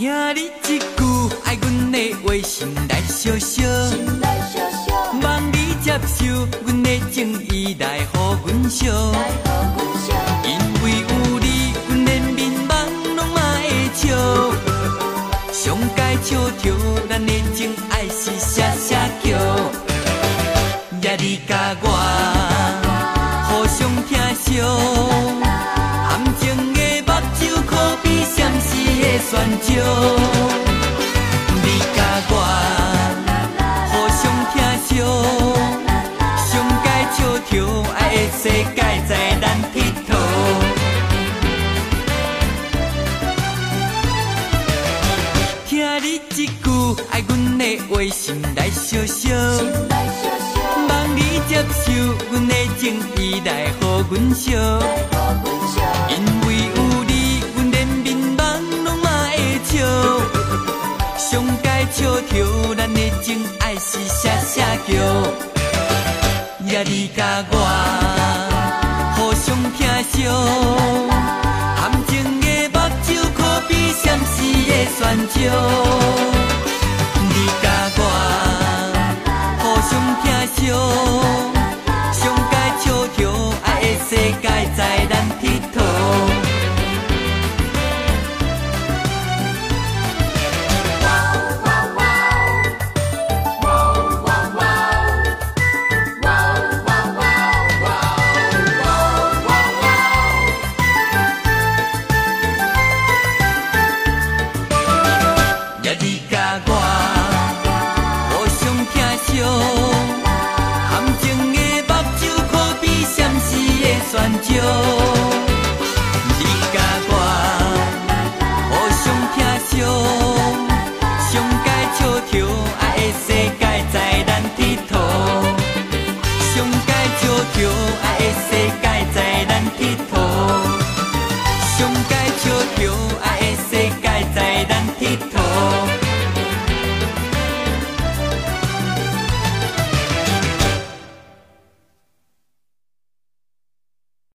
听你一句爱阮的话，心来烧烧，望你接受阮的情意来乎阮烧。因为有你，阮连面梦拢嘛会笑。上街笑跳，咱的情爱是声声叫，你也你甲我互相疼惜。的泉石，你甲我互相疼惜，上该笑着爱的世界在咱佚佗。听你一句爱阮的话，心望你接受阮的情意阮烧。写叫，也你甲我互相疼惜。含情的目睭可比闪烁的泉石，你甲我互相疼惜。你甲我互相疼惜，上街在，